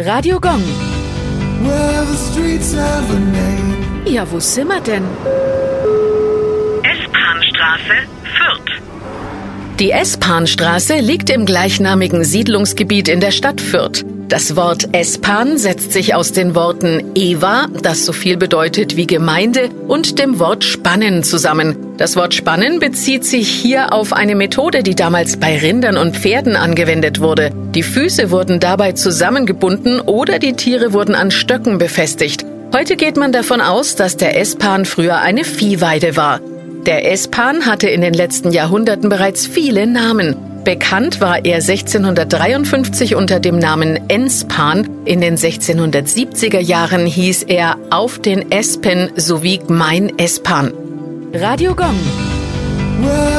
Radio Gong. Well, the streets have a name. Ja, wo sind wir denn? S-Bahn-Straße, Fürth. Die S-Bahn-Straße liegt im gleichnamigen Siedlungsgebiet in der Stadt Fürth. Das Wort S-Bahn setzt sich aus den Worten Eva, das so viel bedeutet wie Gemeinde, und dem Wort Spannen zusammen. Das Wort Spannen bezieht sich hier auf eine Methode, die damals bei Rindern und Pferden angewendet wurde. Die Füße wurden dabei zusammengebunden oder die Tiere wurden an Stöcken befestigt. Heute geht man davon aus, dass der S-Bahn früher eine Viehweide war. Der S-Bahn hatte in den letzten Jahrhunderten bereits viele Namen. Bekannt war er 1653 unter dem Namen Enspan. In den 1670er Jahren hieß er Auf den Espen sowie Mein Espan. Radio Gong. Well,